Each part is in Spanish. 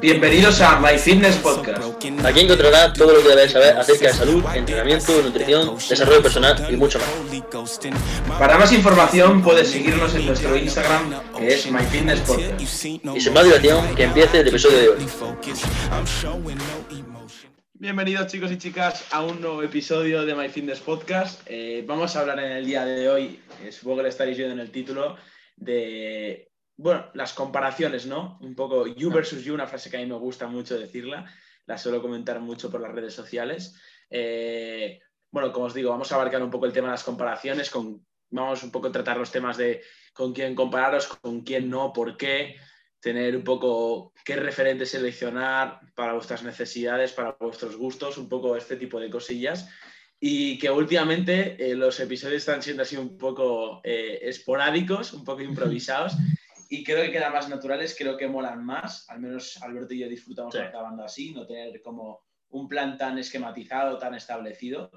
Bienvenidos a My Fitness Podcast. Aquí encontrarás todo lo que debes saber acerca de salud, entrenamiento, nutrición, desarrollo personal y mucho más. Para más información puedes seguirnos en nuestro Instagram que es My Fitness Podcast. Y sin más dilación, que empiece el episodio de hoy. Bienvenidos chicos y chicas a un nuevo episodio de My Fitness Podcast. Eh, vamos a hablar en el día de hoy, eh, supongo que lo estaréis viendo en el título, de bueno, las comparaciones, ¿no? Un poco you versus you, una frase que a mí me gusta mucho decirla, la suelo comentar mucho por las redes sociales. Eh, bueno, como os digo, vamos a abarcar un poco el tema de las comparaciones, con, vamos un poco a tratar los temas de con quién compararos, con quién no, por qué, tener un poco qué referente seleccionar para vuestras necesidades, para vuestros gustos, un poco este tipo de cosillas. Y que últimamente eh, los episodios están siendo así un poco eh, esporádicos, un poco improvisados y creo que quedan más naturales, creo que molan más, al menos Alberto y yo disfrutamos acabando así, no tener como un plan tan esquematizado, tan establecido.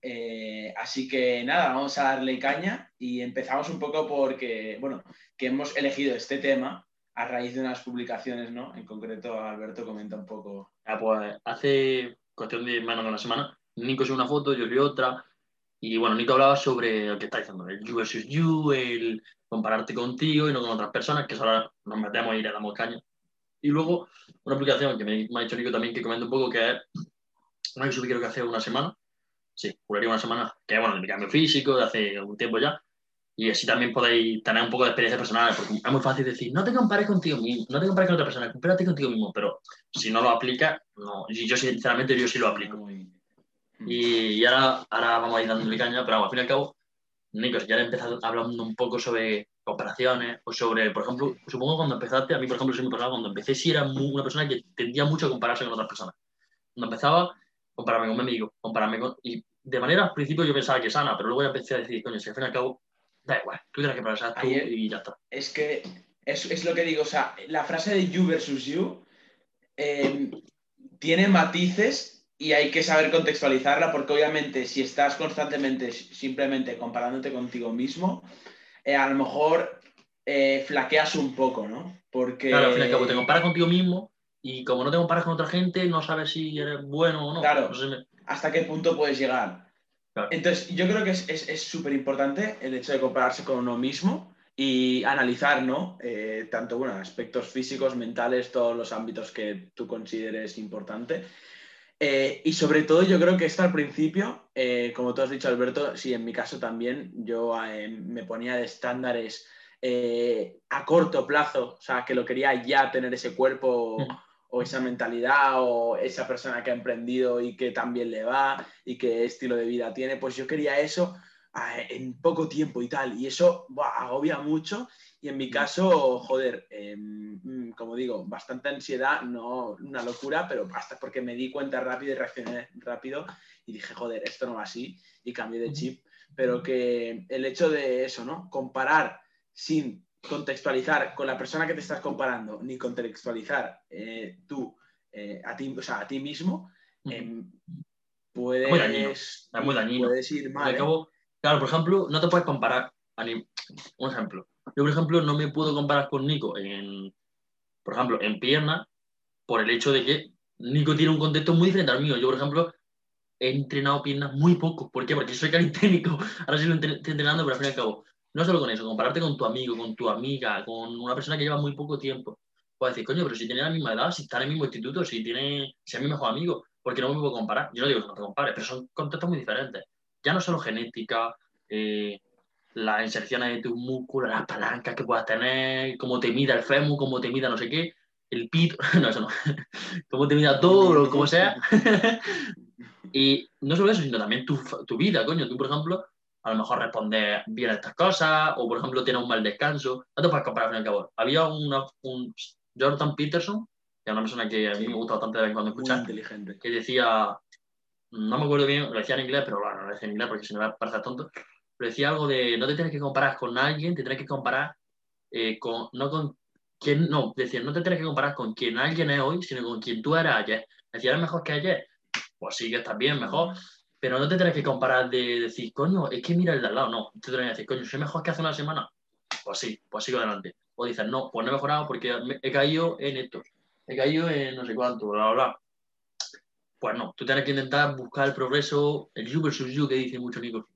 Eh, así que nada, vamos a darle caña y empezamos un poco porque, bueno, que hemos elegido este tema a raíz de unas publicaciones, ¿no? En concreto, Alberto comenta un poco. Ah, pues hace cuestión de menos de una semana, Nico subió una foto, yo vi otra, y bueno, Nico hablaba sobre lo que está diciendo, el you versus you, el compararte contigo y no con otras personas, que ahora nos metemos y le damos caña. Y luego, una aplicación que me, ha dicho Nico también que comenta un poco, que es una que subí creo que hace una semana, sí, juraría una semana, que bueno, de mi cambio físico, de hace un tiempo ya, y así también podéis tener un poco de experiencia personal, porque es muy fácil decir, no te compares contigo mismo, no te compares con otra persona, compárate contigo mismo, pero si no lo aplicas, no, y yo sinceramente yo sí lo aplico. Y, ahora, ahora vamos a ir dándole caña, pero al fin y al cabo, Nico, ya he empezado hablando un poco sobre comparaciones o sobre, por ejemplo, supongo cuando empezaste, a mí, por ejemplo, sí me pasaba cuando empecé, sí era una persona que tendía mucho a compararse con otras personas. Cuando empezaba, compararme con mi amigo, compararme con... Y de manera, al principio yo pensaba que sana, pero luego ya empecé a decir, coño, si al fin y al cabo, da igual, tú tienes que parar tú y ya está. Es que es, es, lo que digo, o sea, la frase de you versus you eh, tiene matices y hay que saber contextualizarla porque obviamente si estás constantemente simplemente comparándote contigo mismo, eh, a lo mejor eh, flaqueas un poco, ¿no? Porque... Claro, al fin y al cabo te comparas contigo mismo y como no te comparas con otra gente, no sabes si eres bueno o no. Claro, hasta qué punto puedes llegar. Entonces, yo creo que es súper importante el hecho de compararse con uno mismo y analizar, ¿no? Eh, tanto, bueno, aspectos físicos, mentales, todos los ámbitos que tú consideres importante. Eh, y sobre todo yo creo que esto al principio, eh, como tú has dicho Alberto, sí, en mi caso también, yo eh, me ponía de estándares a corto plazo, o sea, que lo quería ya tener ese cuerpo o, esa mentalidad o esa persona que ha emprendido y que también le va y qué estilo de vida tiene, pues yo quería eso en poco tiempo y tal, y eso agobia mucho y en mi caso, joder, em, mm, como digo, bastante ansiedad, no una locura, pero hasta porque me di cuenta rápido y reaccioné rápido y dije, joder, esto no va así y cambié de chip. Pero que el hecho de eso, ¿no? Comparar sin contextualizar con la persona que te estás comparando, ni contextualizar eh, tú eh, a, ti, o sea, a ti mismo, eh, puedes, muy dañino. puedes ir mal. ¿eh? claro, por ejemplo, no te puedes comparar. Un ejemplo, yo, por ejemplo, no me puedo comparar con Nico en, por ejemplo, en pierna, por el hecho de que Nico tiene un contexto muy diferente al mío. Yo, por ejemplo, he entrenado piernas muy poco. ¿Por qué? Porque soy calisténico. Ahora sí lo estoy entrenando, pero al fin y al cabo, no solo con eso, compararte con tu amigo, con tu amiga, con una persona que lleva muy poco tiempo. Puedes decir, coño, pero si tiene la misma edad, si está en el mismo instituto, si tiene, si es mi mejor amigo, porque no me puedo comparar. Yo no digo que no te compares, pero son contextos muy diferentes. Ya no solo genética, eh, las inserciones de tus músculos, las palancas que puedas tener, cómo te mida el fémur, cómo te mida no sé qué, el pito, no, eso no, cómo te mida todo, como sea. y no solo eso, sino también tu, tu, vida, coño. Tú, por ejemplo, a lo mejor respondes bien a estas cosas, o por ejemplo tienes un mal descanso. No te puedes comparar al fin y al cabo. Había una, un Jordan Peterson, que es una persona que a mí me gusta bastante de vez en cuando escuchar, inteligente. que decía, no me acuerdo bien, lo decía en inglés, pero bueno, lo decía en inglés porque si no me parece tonto, decía algo de no te tienes que comparar con alguien, te tienes que comparar eh, con, no con quien, no, decía, no te tienes que comparar con quien alguien es hoy, sino con quien tú eras ayer. Decía, ¿eres mejor que ayer? Pues sí, que estás bien, mejor. Pero no te tienes que comparar de decir, coño, es que mira el de al lado. No, te tienes que decir, coño, soy mejor que hace una semana. pues sí, pues sigo adelante. O dices, no, pues no he mejorado porque he caído en esto, he caído en no sé cuánto, bla, bla, bla. Pues no, tú tienes que intentar buscar el progreso, el you versus you que dice mucho Nico.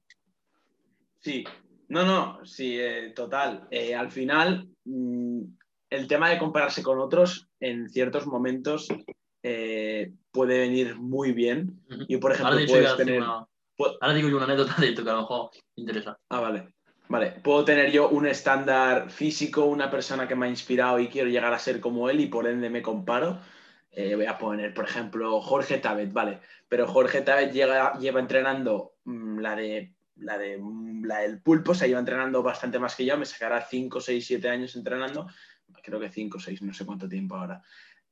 Sí, no, no, sí, eh, total. Eh, al final, mm, el tema de compararse con otros en ciertos momentos eh, puede venir muy bien. Y por ejemplo, puedes tener. Ahora digo yo una anécdota de esto que a lo mejor interesa. Ah, vale. Vale, puedo tener yo un estándar físico, una persona que me ha inspirado y quiero llegar a ser como él y por ende me comparo. voy a poner, por ejemplo, Jorge Tabet, vale. Pero Jorge Tabet llega, lleva entrenando mm, la de la de la del pulpo se lleva entrenando bastante más que yo, me sacará 5, 6, 7 años entrenando, creo que 5, 6, no sé cuánto tiempo ahora.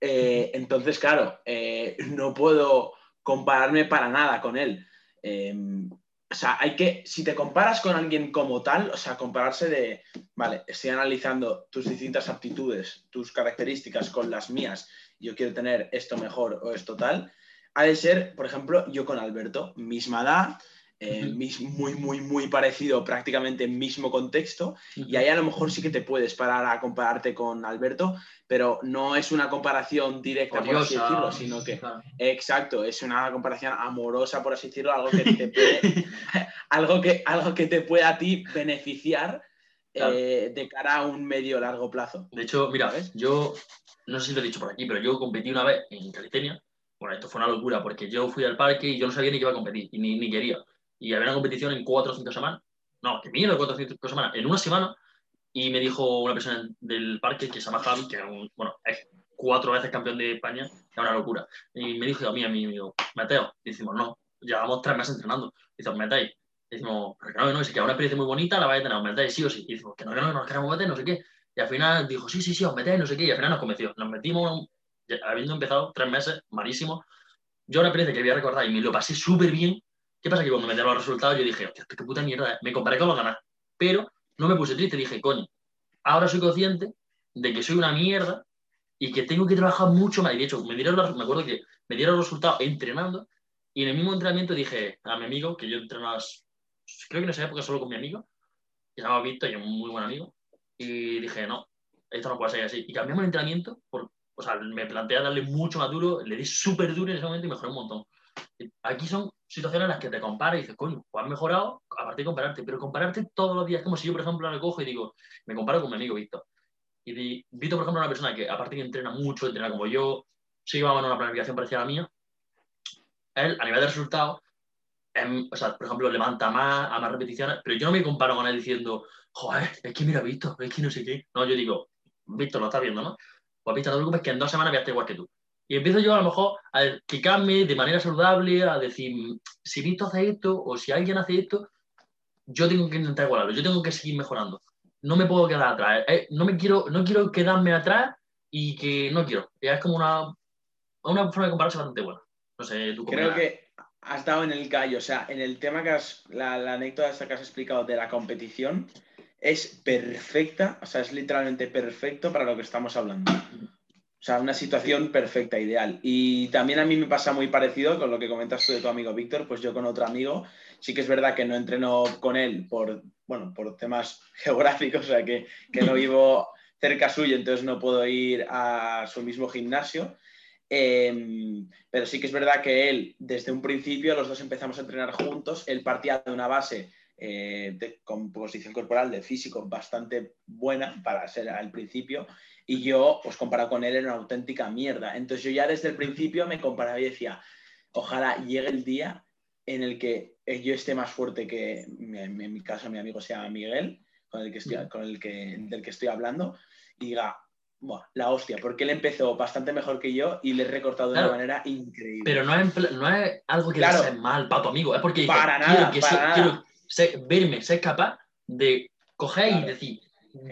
Eh, entonces, claro, eh, no puedo compararme para nada con él. Em, o sea, hay que, si te comparas con alguien como tal, o sea, compararse de, vale, estoy analizando tus distintas aptitudes, tus características con las mías, yo quiero tener esto mejor o esto tal, ha de ser, por ejemplo, yo con Alberto, misma edad, eh, muy, muy, muy parecido, prácticamente mismo contexto, y ahí a lo mejor sí que te puedes parar a compararte con Alberto, pero no es una comparación directa, por así decirlo, sino que, exacto, es una comparación amorosa, por así decirlo, algo que te puede, algo que, algo que te pueda a ti beneficiar eh, de cara a un medio largo plazo. De hecho, mira, ¿ves? yo, no sé si lo he dicho por aquí, pero yo competí una vez en Calistenia, bueno, esto fue una locura, porque yo fui al parque y yo no sabía ni que iba a competir, ni, ni quería y había una competición en cuatro o cinco semanas. No, que mierda, cuatro o cinco semanas. En una semana. Y me dijo una persona del parque que se llama Javi, que bueno, es cuatro veces campeón de España, es una locura. Y me dijo a mí, a mí, amigo, Mateo, y decimos, no, llevamos tres meses entrenando. Dice, os metéis. Y decimos, pero que no, no, es que una experiencia muy bonita, la vais a tener, os metéis sí o sí. Y decimos, que no, que no, que nos queremos meter, no sé qué. Y al final dijo, sí, sí, sí, os metéis, no sé qué. Y al final nos convenció. Nos metimos, habiendo empezado tres meses, malísimo. Yo una experiencia que voy a recordar y me lo pasé súper bien, ¿Qué pasa? Que cuando me dieron los resultados yo dije, qué puta mierda, me comparé con los ganar. Pero no me puse triste, dije, coño, ahora soy consciente de que soy una mierda y que tengo que trabajar mucho más. Y de hecho, me, dieron me acuerdo que me dieron los resultados entrenando y en el mismo entrenamiento dije a mi amigo, que yo entrenaba, creo que en esa época solo con mi amigo, que se llamaba Víctor y un muy buen amigo, y dije, no, esto no puede ser así. Y cambiamos el entrenamiento, o sea, me planteé darle mucho más duro, le di súper duro en ese momento y mejoré un montón. Aquí son situaciones en las que te comparas y dices, coño, pues has mejorado, aparte de compararte, pero compararte todos los días, como si yo, por ejemplo, me cojo y digo, me comparo con mi amigo Víctor. Y Víctor, por ejemplo, es una persona que, aparte que entrena mucho, entrena como yo, sigue más o una planificación parecida a la mía, él, a nivel de resultados, o sea, por ejemplo, levanta más, a más repeticiones, pero yo no me comparo con él diciendo, joder, es que mira, Víctor, es que no sé qué. No, yo digo, Víctor, lo estás viendo, ¿no? Pues Víctor, no te preocupes que en dos semanas voy a estar igual que tú. Y empiezo yo a lo mejor a explicarme de manera saludable, a decir, si Víctor hace esto o si alguien hace esto, yo tengo que intentar igualarlo, yo tengo que seguir mejorando. No me puedo quedar atrás. Eh, no, me quiero, no quiero quedarme atrás y que no quiero. Es como una, una forma de compararse bastante buena. No sé, tú Creo que has dado en el callo. O sea, en el tema que has, la, la anécdota esta que has explicado de la competición, es perfecta, o sea, es literalmente perfecto para lo que estamos hablando. O sea, una situación perfecta, ideal. Y también a mí me pasa muy parecido con lo que comentas tú de tu amigo Víctor, pues yo con otro amigo, sí que es verdad que no entreno con él por, bueno, por temas geográficos, o sea, que, que no vivo cerca suyo, entonces no puedo ir a su mismo gimnasio. Em, pero sí que es verdad que él, desde un principio, los dos empezamos a entrenar juntos. Él partía de una base eh, de composición corporal, de físico, bastante buena para ser al principio y yo, pues comparado con él, era una auténtica mierda. Entonces yo ya desde el principio me comparaba y decía, ojalá llegue el día en el que yo esté más fuerte que, en, mi caso, mi amigo se llama Miguel, con el que estoy, con el que, del que estoy hablando, y diga, la hostia, porque él empezó bastante mejor que yo y le he recortado de una manera increíble. Pero no es, no es algo que claro, le hace mal para tu amigo, es porque para nada, quiero, verme, ser capaz de coger y decir,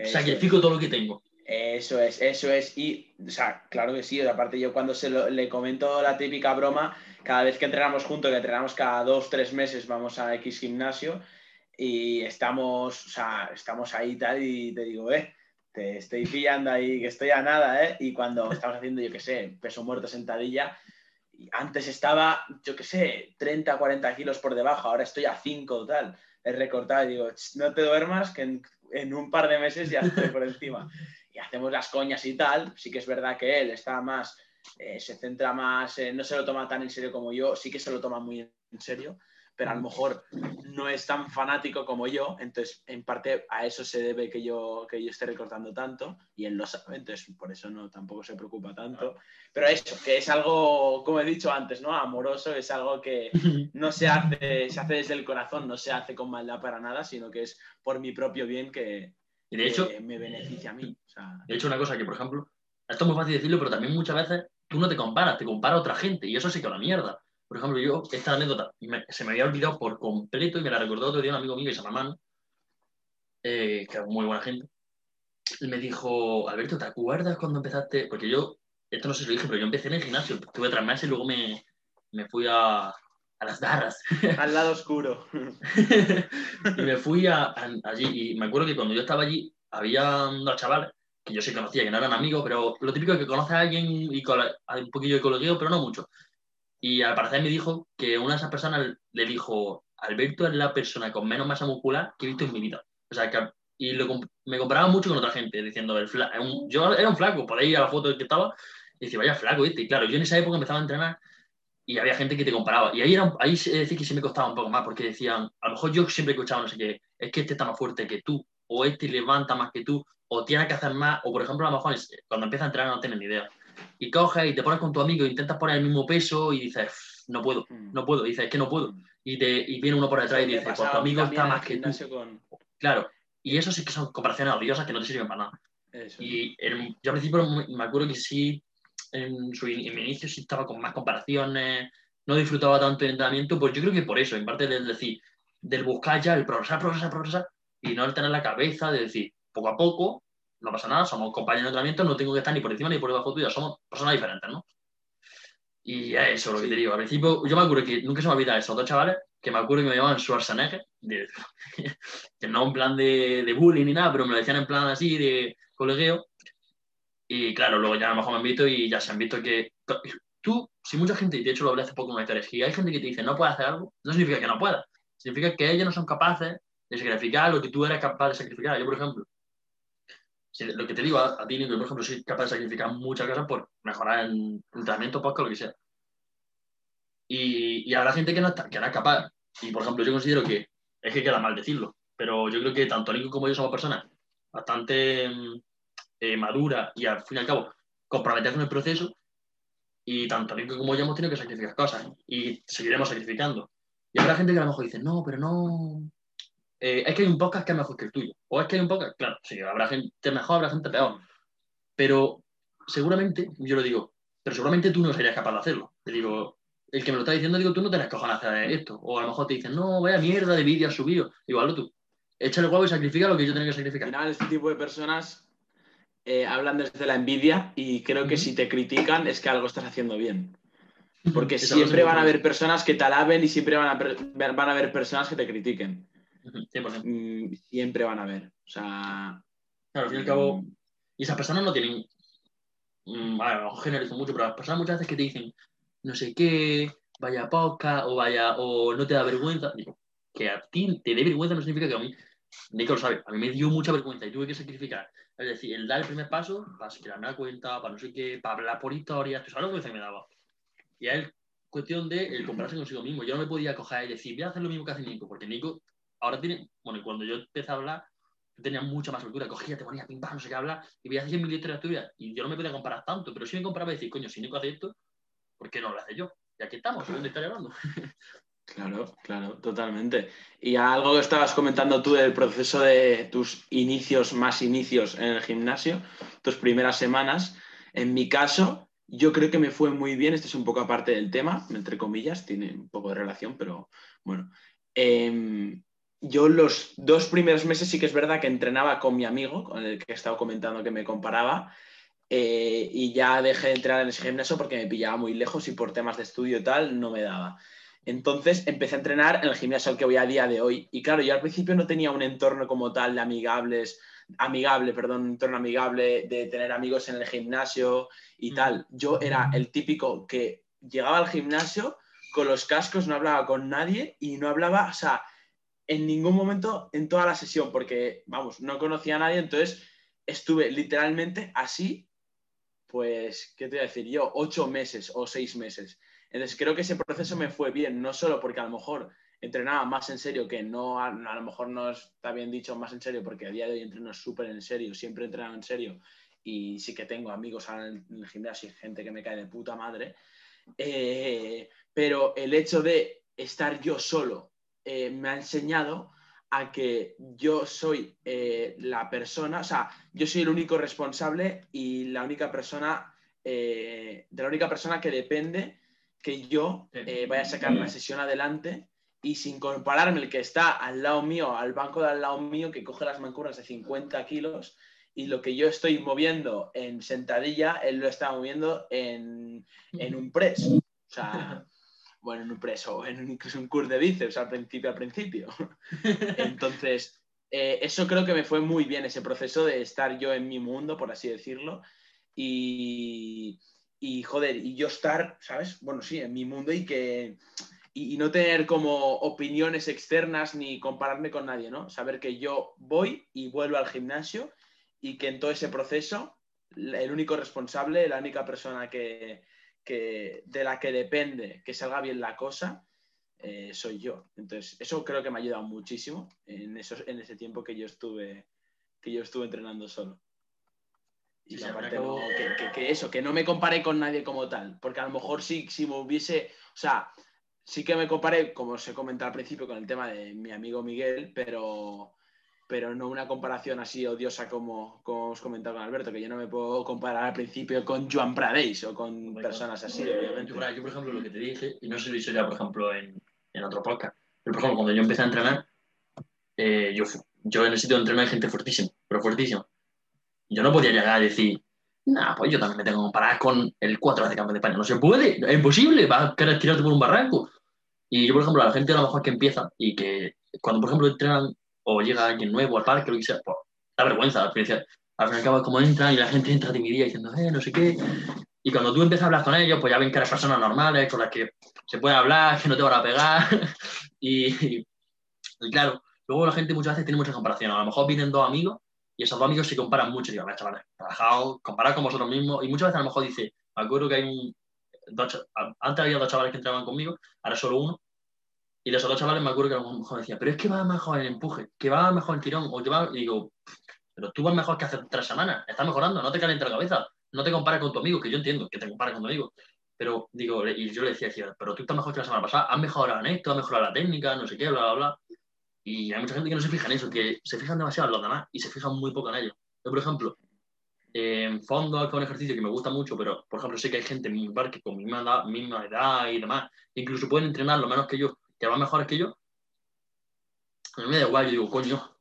sacrifico todo lo que tengo. Eso es, eso es. Y, o sea, claro que sí. Aparte, yo cuando se le comento la típica broma, cada vez que entrenamos juntos, que entrenamos cada dos, tres meses, vamos a X gimnasio y estamos, o sea, estamos ahí tal, y te digo, eh, te estoy pillando ahí, que estoy a nada, ¿eh? Y cuando estamos haciendo, yo qué sé, peso muerto, sentadilla, antes estaba, yo qué sé, 30, 40 kilos por debajo, ahora estoy a 5 tal. He recortado y digo, no te duermas, que en un par de meses ya estoy por encima. Y hacemos las coñas y tal. Sí que es verdad que él está más, eh, se centra más, no se lo toma tan en serio como yo, sí que se lo toma muy en serio pero a lo mejor no es tan fanático como yo, entonces en parte a eso se debe que yo, que yo esté recortando tanto y él lo sabe, entonces por eso no tampoco se preocupa tanto. Pero eso, que es algo, como he dicho antes, ¿no? Amoroso, es algo que no se hace, se hace desde el corazón, no se hace con maldad para nada, sino que es por mi propio bien que, de hecho, me beneficia a mí. De hecho, una cosa que, por ejemplo, esto es muy fácil decirlo, pero también muchas veces tú no te comparas, te compara a otra gente y eso sí que es la mierda. Por ejemplo, yo, esta anécdota se me había olvidado por completo y me la recordó otro día un amigo mío que se llama eh, que es muy buena gente. Y me dijo, Alberto, ¿te acuerdas cuando empezaste? Porque yo, esto no sé si lo dije, pero yo empecé en el gimnasio, estuve tres meses y luego me, me fui a, a las barras. Al lado oscuro. y me fui a, allí y me acuerdo que cuando yo estaba allí había dos chavales que yo sí conocía, que no eran amigos, pero lo típico es que conoces a alguien y con un poquillo de colegio, pero no mucho. Y al parecer me dijo que una de esas personas le dijo, Alberto es la persona con menos masa muscular que he visto en mi vida. O sea, que, y me comparaba mucho con otra gente, diciendo, el yo era un flaco, por ahí a la foto que estaba, y decía, vaya flaco este. Y claro, yo en esa época empezaba a entrenar y había gente que te comparaba. Y ahí, era, ahí se decía que sí me costaba un poco más, porque decían, a lo mejor yo siempre escuchaba, no sé qué, es que este está más fuerte que tú, o este levanta más que tú, o tiene que hacer más, o por ejemplo, a lo mejor cuando empieza a entrenar no tienes ni idea y coges y te pones con tu amigo, intentas poner el mismo peso y dices, no puedo, mm. no puedo, dices, es que no puedo. Mm. Y, te, y viene uno por detrás y dice, pues tu amigo está más que tú. Claro, y eso sí que son comparaciones odiosas que no te sirven para nada. Y yo al principio me acuerdo que sí, en, su, mi inicio sí estaba con más comparaciones, no disfrutaba tanto el entrenamiento, pues yo creo que por eso, en parte del decir, del buscar ya el progresar, progresar, progresar, y no el tener la cabeza de decir, poco a poco, no pasa nada, somos compañeros de entrenamiento, no tengo que estar ni por encima ni por debajo tuya, somos personas diferentes, ¿no? Y eso es lo que te digo. Al principio, yo me acuerdo que nunca se me olvida esos dos chavales, que me acuerdo que me llamaban Schwarzenegger, que no en plan de, de, bullying ni nada, pero me lo decían en plan así, de colegueo. Y claro, luego ya a lo mejor me han visto y ya se han visto que tú, si mucha gente, y de hecho lo hablé hace poco en una si hay gente que te dice no puede hacer algo, no significa que no pueda. Significa que ellos no son capaces de sacrificar lo que tú eres capaz de sacrificar. Yo, por ejemplo, lo que te digo a, ti, Nico, por ejemplo, soy capaz de sacrificar muchas cosas por mejorar el entrenamiento, podcast, lo que sea. Y, y habrá gente que no, está, que no es capaz. Y, por ejemplo, yo considero que es que queda mal decirlo, pero yo creo que tanto Nico como yo somos personas bastante eh, maduras y, al fin y al cabo, comprometidas con el proceso. Y tanto Nico como yo hemos tenido que sacrificar cosas y seguiremos sacrificando. Y habrá gente que a lo mejor dice, no, pero no, eh, es que hay un podcast que es mejor que el tuyo. O es que hay un podcast, claro, sí, habrá gente mejor, habrá gente peor. Pero seguramente, yo lo digo, pero seguramente tú no serías capaz de hacerlo. Te digo, el que me lo está diciendo, digo, tú no tenés cojones hacer esto. O a lo mejor te dicen, no, vaya mierda de vídeo has subido. Igual tú. Échale huevo y sacrifica lo que yo tengo que sacrificar. Al final, este tipo de personas eh, hablan desde la envidia y creo que si te critican es que algo estás haciendo bien. Porque siempre van a haber personas que te alaben y siempre van a, van a haber personas que te critiquen. Mm, siempre van a ver. O sea. Claro, al fin y al cabo. Mm. Y esas personas no tienen. Bueno, generalizo mucho, pero las personas muchas veces que te dicen no sé qué, vaya poca, o vaya, o no te da vergüenza. Digo, que a ti te dé vergüenza no significa que a mí. Nico lo sabe, a mí me dio mucha vergüenza y tuve que sacrificar. Es decir, el dar el primer paso para crearme la cuenta, para no sé qué, para hablar por historias, sabes lo que me daba. Y es cuestión de el comprarse consigo mismo. Yo no me podía coger y decir, voy a hacer lo mismo que hace Nico, porque Nico ahora tiene, bueno, cuando yo empecé a hablar, tenía mucha más altura, cogía, te ponía pim no sé qué hablar, y veía 100 mil historias tuyas, y yo no me podía comparar tanto, pero sí me comparaba y decir, coño, si Nico hace esto, ¿por qué no lo hace yo? Y aquí estamos, ¿de dónde estoy hablando? Claro, claro, totalmente. Y algo que estabas comentando tú del proceso de tus inicios, más inicios en el gimnasio, tus primeras semanas. En mi caso, yo creo que me fue muy bien. Este es un poco aparte del tema, entre comillas, tiene un poco de relación, pero bueno. Eh, yo los dos primeros meses sí que es verdad que entrenaba con mi amigo, con el que he estado comentando que me comparaba, eh, y ya dejé de entrenar en ese gimnasio porque me pillaba muy lejos y por temas de estudio y tal no me daba. Entonces empecé a entrenar en el gimnasio al que voy a día de hoy. Y claro, yo al principio no tenía un entorno como tal de amigables, amigable, perdón, un entorno amigable de tener amigos en el gimnasio y mm. tal. Yo era el típico que llegaba al gimnasio con los cascos, no hablaba con nadie y no hablaba, o sea, en ningún momento en toda la sesión, porque, vamos, no conocía a nadie, entonces estuve literalmente así, pues, ¿qué te voy a decir yo? Ocho meses o seis meses. Entonces creo que ese proceso me fue bien, no solo porque a lo mejor entrenaba más en serio, que no a, lo mejor no está bien dicho más en serio, porque a día de hoy entreno súper en serio, siempre he entrenado en serio y sí que tengo amigos en el gimnasio y gente que me cae de puta madre. Eh, pero el hecho de estar yo solo eh, me ha enseñado a que yo soy eh, la persona, o sea, yo soy el único responsable y la única persona, de la única persona que depende que yo vaya a sacar la sesión adelante y sin compararme el que está al lado mío, al banco de al lado mío, que coge las mancuernas de 50 kilos, y lo que yo estoy moviendo en sentadilla, él lo está moviendo en, un press. O sea, bueno, en un press o en incluso un curso de bíceps al principio, al principio. Entonces, eh, eso creo que me fue muy bien, ese proceso de estar yo en mi mundo, por así decirlo, y, y joder, y yo estar, ¿sabes? Bueno, sí, en mi mundo y que y, no tener como opiniones externas ni compararme con nadie, ¿no? Saber que yo voy y vuelvo al gimnasio y que en todo ese proceso el único responsable, la única persona que, de la que depende que salga bien la cosa, eh, soy yo. Entonces, eso creo que me ha ayudado muchísimo en, esos, en ese tiempo que yo estuve, que yo estuve entrenando solo. Y aparte que, eso, que no me compare con nadie como tal, porque a lo mejor sí, si me hubiese, o sea, sí que me comparé, como os he comentado al principio, con el tema de mi amigo Miguel, pero, pero no una comparación así odiosa como, como os comentado con Alberto, que yo no me puedo comparar al principio con Joan Pradeix o con personas así, obviamente. Yo, por ejemplo, lo que te dije, y no sé si lo hice ya, por ejemplo, en, en otro podcast, pero por ejemplo, cuando yo empecé a entrenar, eh, yo, yo en el sitio de entrenar hay gente fuertísima, pero fuertísima. Yo no podía llegar a decir, Nah, pues yo también me tengo que comparar con el cuatro veces campeón de España. No se puede, es imposible, vas a querer tirarte por un barranco. Y yo, por ejemplo, la gente a lo mejor que empieza y que cuando, por ejemplo, entrenan o llega alguien nuevo al parque, lo que sea, pues da vergüenza. Al final, al fin y al cabo, como entran y la gente entra timidía diciendo, eh, no sé qué. Y cuando tú empiezas a hablar con ellos, pues ya ven que eres personas normales, con las que se puede hablar, que no te van a pegar. y, y, claro, luego la gente muchas veces tiene muchas comparaciones. A lo mejor vienen dos amigos y esos dos amigos se comparan mucho. Digo, a ver, chavales, trabajado, comparad con vosotros mismos. Y muchas veces a lo mejor dice, me acuerdo que hay un. antes había dos chavales que entraban conmigo, ahora solo uno. Y de esos dos chavales me acuerdo que a lo mejor decía, pero es que va mejor en empuje, que va mejor en tirón, o que va. Y digo, pero tú vas mejor que hace tres semanas, estás mejorando, no te calientes la cabeza, no te compares con tu amigo, que yo entiendo que te compares con tu amigo. Pero digo, y yo le decía, decía, pero tú estás mejor que la semana pasada, has mejorado en esto, has mejorado la técnica, no sé qué, bla, bla, bla. Y hay mucha gente que no se fija en eso, que se fijan demasiado en los demás y se fijan muy poco en ellos. Yo, por ejemplo, en fondo es un ejercicio que me gusta mucho, pero por ejemplo sé que hay gente en mi bar que con misma edad, misma edad y demás, incluso pueden entrenar lo menos que yo, que van mejores que yo. A mí me da igual, yo digo, coño,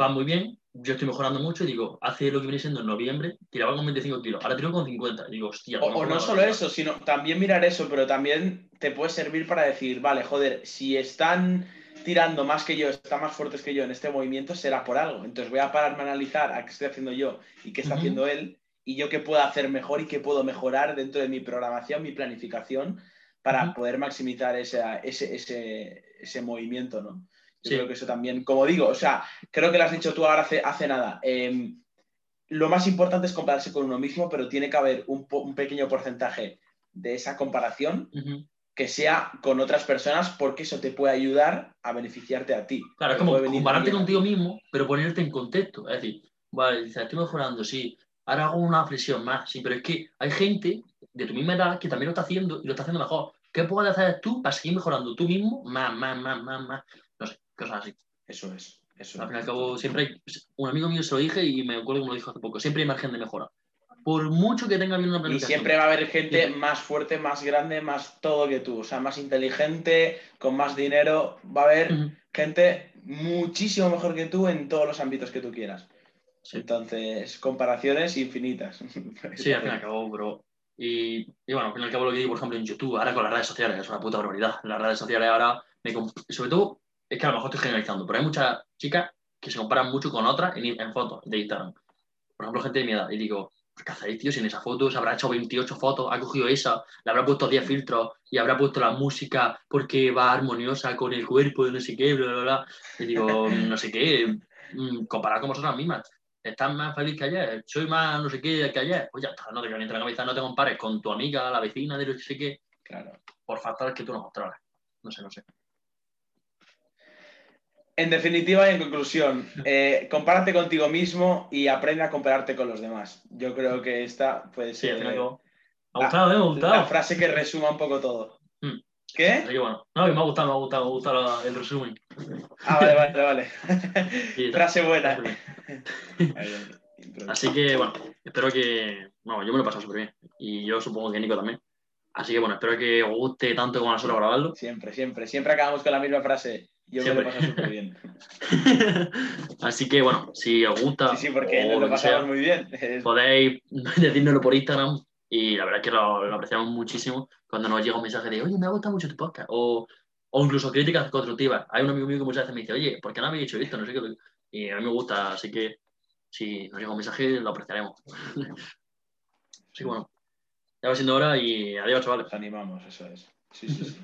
va muy bien, yo estoy mejorando mucho y digo, hace lo que viene siendo en noviembre, tiraba con 25 kilos, ahora tiro con 50. digo, hostia. O, no solo eso, sino también mirar eso, pero también te puede servir para decir, vale, joder, si están tirando más que yo, está más fuertes que yo en este movimiento, será por algo. Entonces voy a pararme a analizar a qué estoy haciendo yo y qué está haciendo él y yo qué puedo hacer mejor y qué puedo mejorar dentro de mi programación, mi planificación para poder maximizar ese, ese, ese, movimiento, ¿no? Yo creo que eso también, como digo, o sea, creo que lo has dicho tú ahora hace, hace nada. Em, lo más importante es compararse con uno mismo, pero tiene que haber un, un pequeño porcentaje de esa comparación que sea con otras personas porque eso te puede ayudar a beneficiarte a ti. Claro, es como compararte contigo mismo, pero ponerte en contexto. Es decir, vale, estoy mejorando, sí, ahora hago una flexión más, sí, pero es que hay gente de tu misma edad que también lo está haciendo y lo está haciendo mejor. ¿Qué puedes hacer tú para seguir mejorando tú mismo más, más, más, más, más? No sé, cosas así. Eso es. Eso al fin y al cabo, siempre hay. Un amigo mío se lo dije y me acuerdo que me lo dijo hace poco. Siempre hay margen de mejora por mucho que tenga bien una planificación. Y siempre va a haber gente más fuerte, más grande, más todo que tú, o sea, más inteligente, con más dinero, va a haber gente muchísimo mejor que tú en todos los ámbitos que tú quieras. Entonces, comparaciones infinitas. sí, al fin y al cabo, bro. Y, bueno, al fin y al cabo lo que digo, por ejemplo, en YouTube, ahora con las redes sociales, es una puta barbaridad. Las redes sociales ahora, me sobre todo, es que a lo mejor estoy generalizando, pero hay muchas chicas que se comparan mucho con otras en, en fotos de Instagram. Por ejemplo, gente de mi edad. Y digo, ¿qué hacéis, tío? Si en esa foto se habrá hecho 28 fotos, ha cogido esa, le habrá puesto 10 filtros y habrá puesto la música porque va armoniosa con el cuerpo de no sé qué, bla, bla, bla. Y digo, no sé qué, mm, comparar con vosotras mismas. ¿Estás más feliz que ayer? ¿Soy más no sé qué que ayer? Pues ya está, no te entre la cabeza, no te compares con tu amiga, la vecina de no sé qué. Claro. Por factores que tú no controlas. No sé, no sé. En definitiva y en conclusión, eh, compárate contigo mismo y aprende a compararte con los demás. Yo creo que esta puede ser. Sí, me ha gustado, ¿eh? Me ha gustado. La frase que resuma un poco todo. Hmm. ¿Qué? Que bueno, no, que me ha gustado, me ha gustado, me ha gustado el resumen. Ah, vale, vale, vale. frase buena. Así que bueno, espero que. Bueno, yo me lo he pasado súper bien. Y yo supongo que Nico también. Así que bueno, espero que os guste tanto como a nosotros grabarlo. Siempre, siempre. Siempre acabamos con la misma frase. Yo me lo paso súper bien. Así que bueno, si os gusta. Sí, sí, porque nos lo pasamos muy bien. Podéis decírnoslo por Instagram y la verdad es que lo, apreciamos muchísimo cuando nos llega un mensaje de, oye, me ha gustado mucho tu podcast. O, o incluso críticas constructivas. Hay un amigo mío que muchas veces me dice, oye, ¿por qué no habéis hecho esto? No sé qué. Y a mí me gusta, así que si nos llega un mensaje, lo apreciaremos. así que bueno, ya va siendo hora y adiós, chavales. Nos animamos, eso es. Sí, sí, sí.